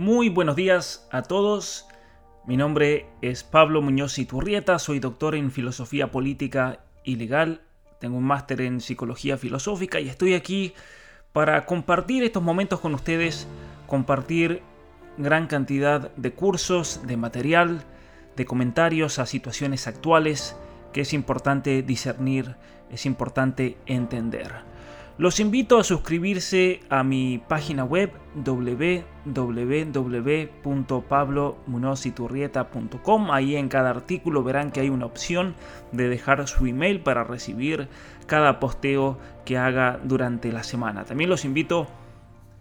Muy buenos días a todos. Mi nombre es Pablo Muñoz Iturrieta, soy doctor en filosofía política y legal, tengo un máster en psicología filosófica y estoy aquí para compartir estos momentos con ustedes, compartir gran cantidad de cursos, de material, de comentarios a situaciones actuales que es importante discernir, es importante entender. Los invito a suscribirse a mi página web www.pablomunoziturrieta.com. Ahí en cada artículo verán que hay una opción de dejar su email para recibir cada posteo que haga durante la semana. También los invito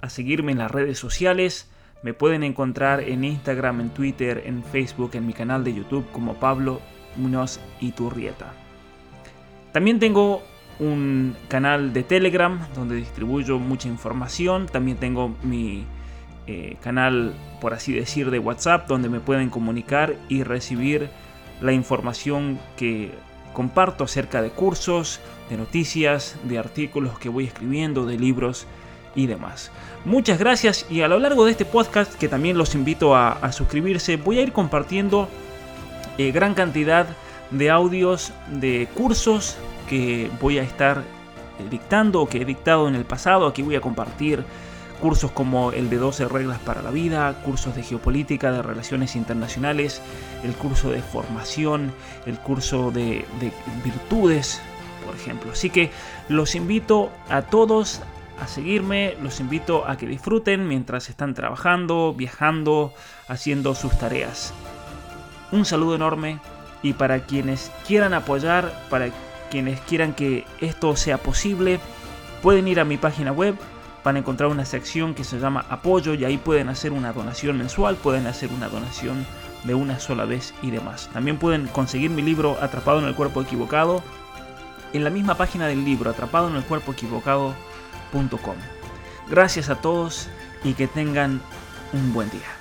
a seguirme en las redes sociales. Me pueden encontrar en Instagram, en Twitter, en Facebook, en mi canal de YouTube como Pablo Munoz Iturrieta. También tengo un canal de Telegram donde distribuyo mucha información. También tengo mi eh, canal, por así decir, de WhatsApp donde me pueden comunicar y recibir la información que comparto acerca de cursos, de noticias, de artículos que voy escribiendo, de libros y demás. Muchas gracias y a lo largo de este podcast, que también los invito a, suscribirse, voy a ir compartiendo eh, gran cantidad de audios de cursos que voy a estar dictando o que he dictado en el pasado. Aquí voy a compartir cursos como el de 12 reglas para la vida, cursos de geopolítica, de relaciones internacionales, el curso de formación, el curso de, de virtudes, por ejemplo. Así que los invito a todos a seguirme, los invito a que disfruten mientras están trabajando, viajando, haciendo sus tareas. Un saludo enorme y para quienes quieran apoyar, para quienes quieran que esto sea posible, pueden ir a mi página web, van a encontrar una sección que se llama apoyo y ahí pueden hacer una donación mensual, pueden hacer una donación de una sola vez y demás. También pueden conseguir mi libro Atrapado en el cuerpo equivocado en la misma página del libro atrapado en el cuerpo equivocado.com. Gracias a todos y que tengan un buen día.